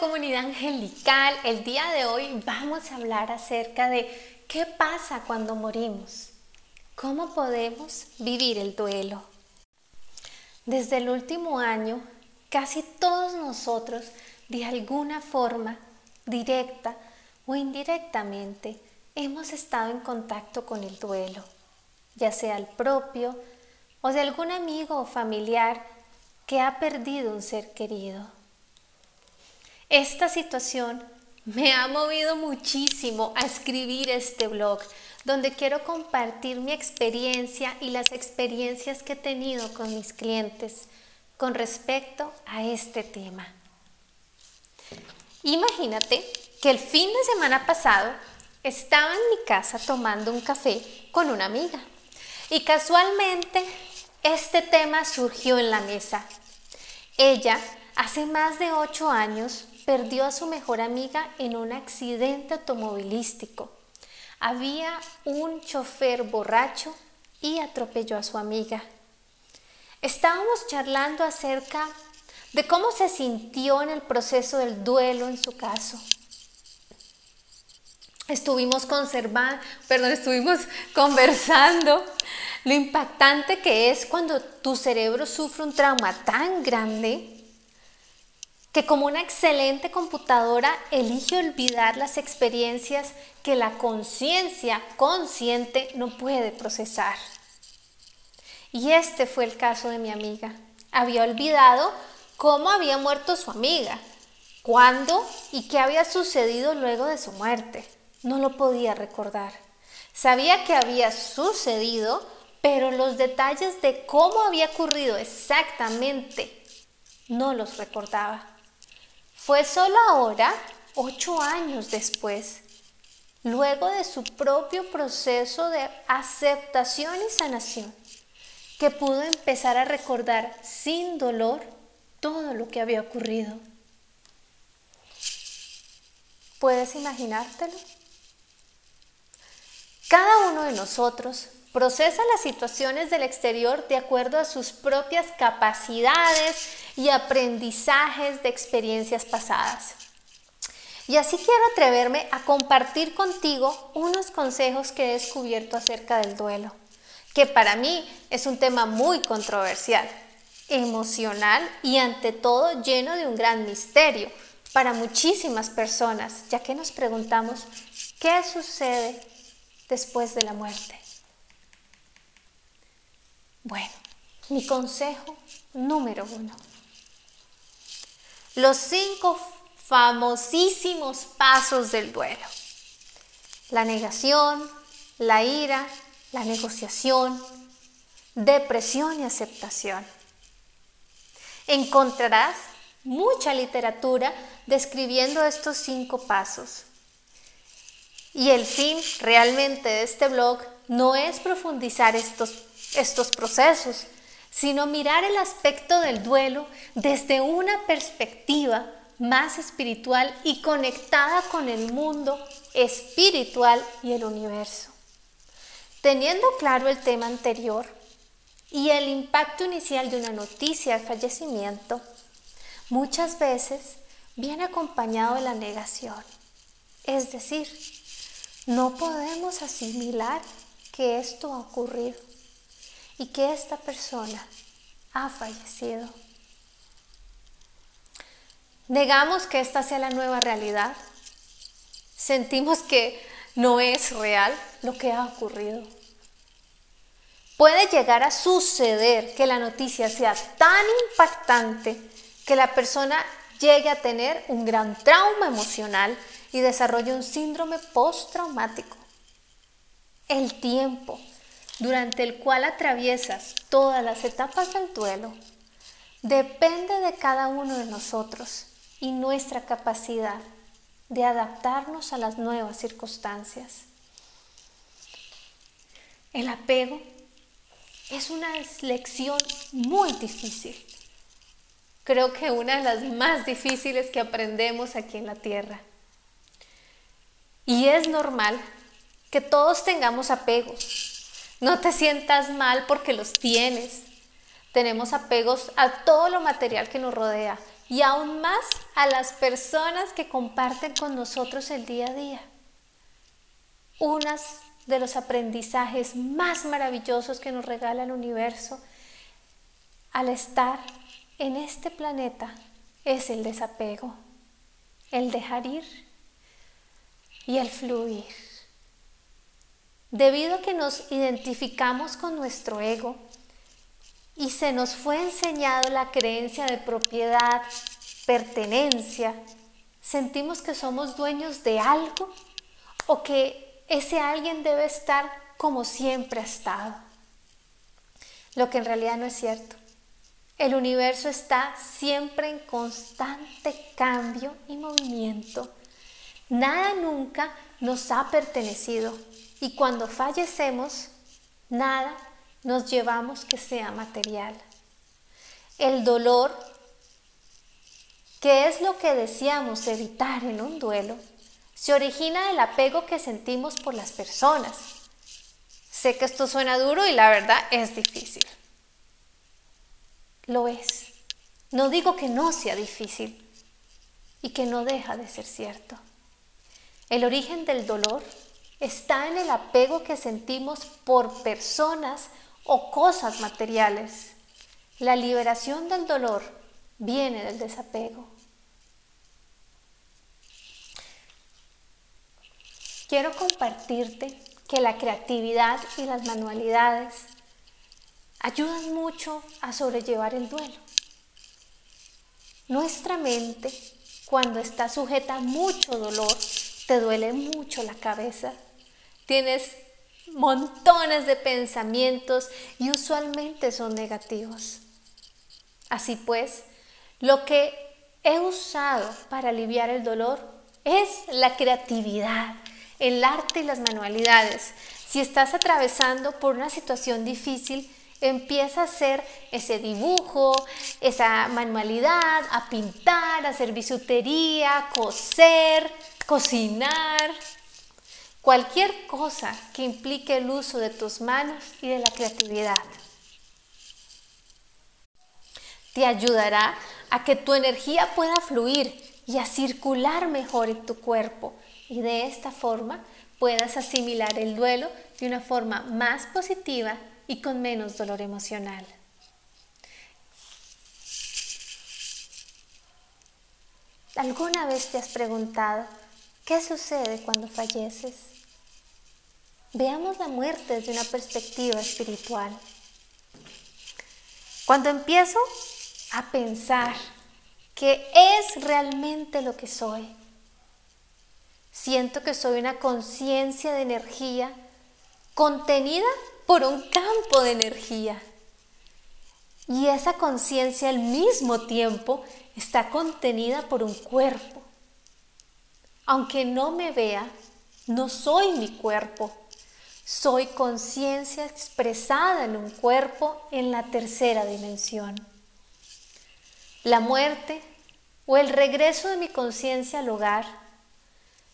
comunidad angelical, el día de hoy vamos a hablar acerca de qué pasa cuando morimos, cómo podemos vivir el duelo. Desde el último año, casi todos nosotros, de alguna forma, directa o indirectamente, hemos estado en contacto con el duelo, ya sea el propio o de algún amigo o familiar que ha perdido un ser querido. Esta situación me ha movido muchísimo a escribir este blog, donde quiero compartir mi experiencia y las experiencias que he tenido con mis clientes con respecto a este tema. Imagínate que el fin de semana pasado estaba en mi casa tomando un café con una amiga y casualmente este tema surgió en la mesa. Ella hace más de ocho años perdió a su mejor amiga en un accidente automovilístico. Había un chofer borracho y atropelló a su amiga. Estábamos charlando acerca de cómo se sintió en el proceso del duelo en su caso. Estuvimos conservando, perdón, estuvimos conversando lo impactante que es cuando tu cerebro sufre un trauma tan grande que como una excelente computadora elige olvidar las experiencias que la conciencia consciente no puede procesar. Y este fue el caso de mi amiga. Había olvidado cómo había muerto su amiga, cuándo y qué había sucedido luego de su muerte. No lo podía recordar. Sabía que había sucedido, pero los detalles de cómo había ocurrido exactamente no los recordaba. Fue solo ahora, ocho años después, luego de su propio proceso de aceptación y sanación, que pudo empezar a recordar sin dolor todo lo que había ocurrido. ¿Puedes imaginártelo? Cada uno de nosotros procesa las situaciones del exterior de acuerdo a sus propias capacidades y aprendizajes de experiencias pasadas. Y así quiero atreverme a compartir contigo unos consejos que he descubierto acerca del duelo, que para mí es un tema muy controversial, emocional y ante todo lleno de un gran misterio para muchísimas personas, ya que nos preguntamos qué sucede después de la muerte. Bueno, mi consejo número uno los cinco famosísimos pasos del duelo. La negación, la ira, la negociación, depresión y aceptación. Encontrarás mucha literatura describiendo estos cinco pasos. Y el fin realmente de este blog no es profundizar estos, estos procesos, sino mirar el aspecto del duelo desde una perspectiva más espiritual y conectada con el mundo espiritual y el universo. Teniendo claro el tema anterior y el impacto inicial de una noticia de fallecimiento, muchas veces viene acompañado de la negación. Es decir, no podemos asimilar que esto ha ocurrido y que esta persona ha fallecido. Negamos que esta sea la nueva realidad. Sentimos que no es real lo que ha ocurrido. Puede llegar a suceder que la noticia sea tan impactante que la persona llegue a tener un gran trauma emocional y desarrolle un síndrome postraumático. El tiempo durante el cual atraviesas todas las etapas del duelo, depende de cada uno de nosotros y nuestra capacidad de adaptarnos a las nuevas circunstancias. El apego es una lección muy difícil. Creo que una de las más difíciles que aprendemos aquí en la Tierra. Y es normal que todos tengamos apegos, no te sientas mal porque los tienes. Tenemos apegos a todo lo material que nos rodea, y aún más a las personas que comparten con nosotros el día a día. Unas de los aprendizajes más maravillosos que nos regala el universo al estar en este planeta es el desapego, el dejar ir y el fluir. Debido a que nos identificamos con nuestro ego y se nos fue enseñado la creencia de propiedad, pertenencia, sentimos que somos dueños de algo o que ese alguien debe estar como siempre ha estado. Lo que en realidad no es cierto. El universo está siempre en constante cambio y movimiento. Nada nunca nos ha pertenecido y cuando fallecemos, nada nos llevamos que sea material. El dolor, que es lo que deseamos evitar en un duelo, se origina del apego que sentimos por las personas. Sé que esto suena duro y la verdad es difícil. Lo es. No digo que no sea difícil y que no deja de ser cierto. El origen del dolor está en el apego que sentimos por personas o cosas materiales. La liberación del dolor viene del desapego. Quiero compartirte que la creatividad y las manualidades ayudan mucho a sobrellevar el duelo. Nuestra mente, cuando está sujeta a mucho dolor, te duele mucho la cabeza, tienes montones de pensamientos y usualmente son negativos. Así pues, lo que he usado para aliviar el dolor es la creatividad, el arte y las manualidades. Si estás atravesando por una situación difícil, empieza a hacer ese dibujo, esa manualidad, a pintar, a hacer bisutería, coser, cocinar, cualquier cosa que implique el uso de tus manos y de la creatividad. Te ayudará a que tu energía pueda fluir y a circular mejor en tu cuerpo y de esta forma puedas asimilar el duelo de una forma más positiva y con menos dolor emocional. ¿Alguna vez te has preguntado qué sucede cuando falleces? Veamos la muerte desde una perspectiva espiritual. Cuando empiezo a pensar que es realmente lo que soy, siento que soy una conciencia de energía contenida por un campo de energía. Y esa conciencia al mismo tiempo está contenida por un cuerpo. Aunque no me vea, no soy mi cuerpo. Soy conciencia expresada en un cuerpo en la tercera dimensión. La muerte o el regreso de mi conciencia al hogar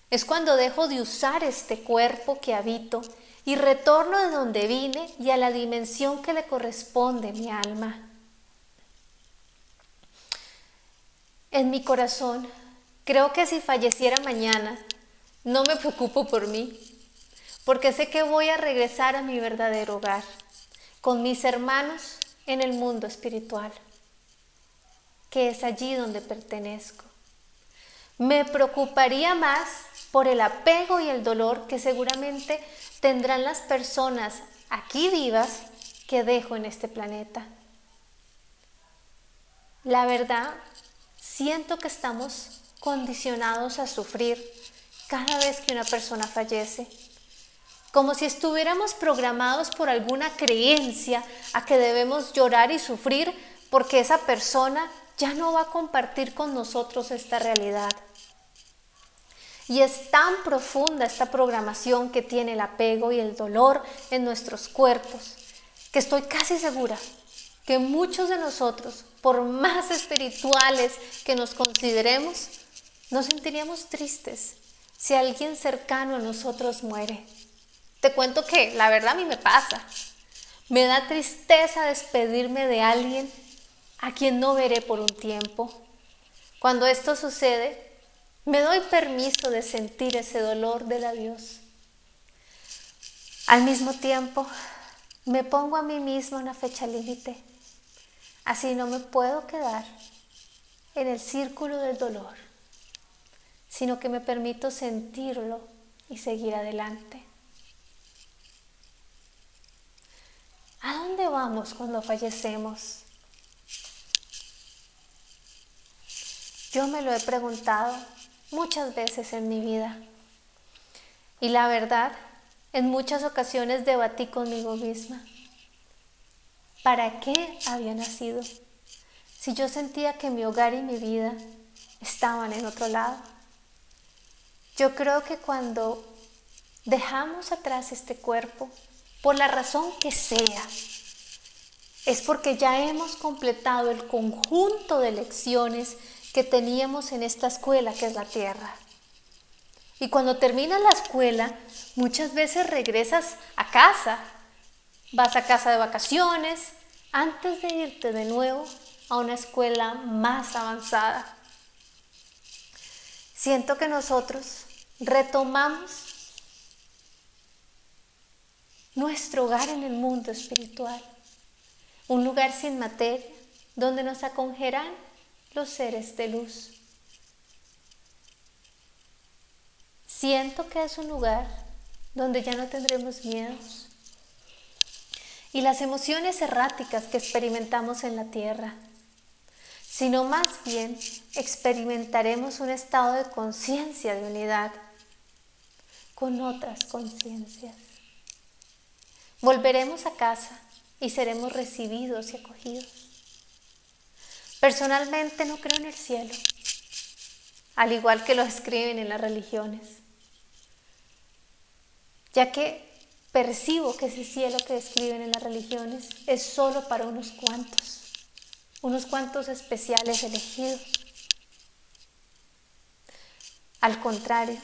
es cuando dejo de usar este cuerpo que habito y retorno de donde vine y a la dimensión que le corresponde mi alma. En mi corazón, creo que si falleciera mañana, no me preocupo por mí, porque sé que voy a regresar a mi verdadero hogar, con mis hermanos en el mundo espiritual, que es allí donde pertenezco. Me preocuparía más por el apego y el dolor que seguramente tendrán las personas aquí vivas que dejo en este planeta. La verdad, siento que estamos condicionados a sufrir cada vez que una persona fallece, como si estuviéramos programados por alguna creencia a que debemos llorar y sufrir porque esa persona ya no va a compartir con nosotros esta realidad. Y es tan profunda esta programación que tiene el apego y el dolor en nuestros cuerpos, que estoy casi segura que muchos de nosotros, por más espirituales que nos consideremos, nos sentiríamos tristes si alguien cercano a nosotros muere. Te cuento que la verdad a mí me pasa. Me da tristeza despedirme de alguien a quien no veré por un tiempo. Cuando esto sucede, me doy permiso de sentir ese dolor del adiós. Al mismo tiempo, me pongo a mí misma una fecha límite. Así no me puedo quedar en el círculo del dolor, sino que me permito sentirlo y seguir adelante. ¿A dónde vamos cuando fallecemos? Yo me lo he preguntado muchas veces en mi vida. Y la verdad, en muchas ocasiones debatí conmigo misma. ¿Para qué había nacido? Si yo sentía que mi hogar y mi vida estaban en otro lado. Yo creo que cuando dejamos atrás este cuerpo, por la razón que sea, es porque ya hemos completado el conjunto de lecciones que teníamos en esta escuela que es la tierra. Y cuando terminas la escuela, muchas veces regresas a casa, vas a casa de vacaciones, antes de irte de nuevo a una escuela más avanzada. Siento que nosotros retomamos nuestro hogar en el mundo espiritual, un lugar sin materia, donde nos acogerán los seres de luz. Siento que es un lugar donde ya no tendremos miedos. Y las emociones erráticas que experimentamos en la tierra, sino más bien experimentaremos un estado de conciencia de unidad con otras conciencias. Volveremos a casa y seremos recibidos y acogidos. Personalmente no creo en el cielo, al igual que lo escriben en las religiones, ya que percibo que ese cielo que describen en las religiones es solo para unos cuantos, unos cuantos especiales elegidos. Al contrario,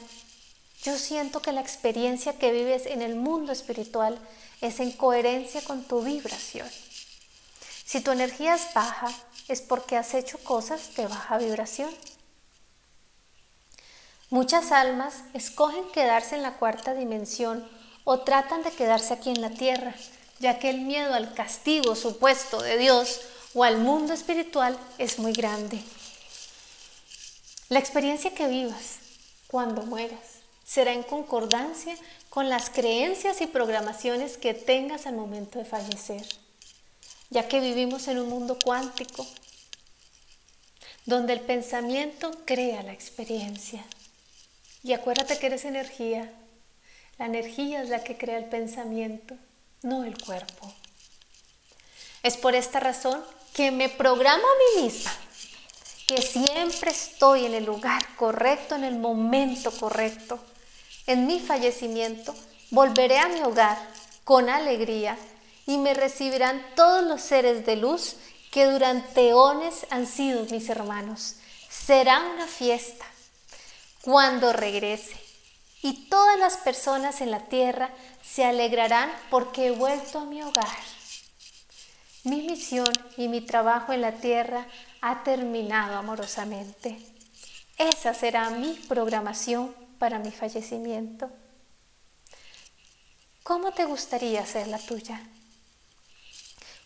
yo siento que la experiencia que vives en el mundo espiritual es en coherencia con tu vibración. Si tu energía es baja, es porque has hecho cosas de baja vibración. Muchas almas escogen quedarse en la cuarta dimensión o tratan de quedarse aquí en la tierra, ya que el miedo al castigo supuesto de Dios o al mundo espiritual es muy grande. La experiencia que vivas cuando mueras será en concordancia con las creencias y programaciones que tengas al momento de fallecer ya que vivimos en un mundo cuántico, donde el pensamiento crea la experiencia. Y acuérdate que eres energía. La energía es la que crea el pensamiento, no el cuerpo. Es por esta razón que me programo a mí misma, que siempre estoy en el lugar correcto, en el momento correcto. En mi fallecimiento volveré a mi hogar con alegría y me recibirán todos los seres de luz que durante eones han sido mis hermanos. Será una fiesta cuando regrese y todas las personas en la tierra se alegrarán porque he vuelto a mi hogar. Mi misión y mi trabajo en la tierra ha terminado amorosamente. Esa será mi programación para mi fallecimiento. ¿Cómo te gustaría ser la tuya?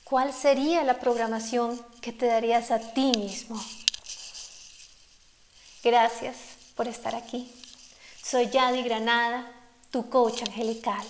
¿Cuál sería la programación que te darías a ti mismo? Gracias por estar aquí. Soy Yadi Granada, tu coach angelical.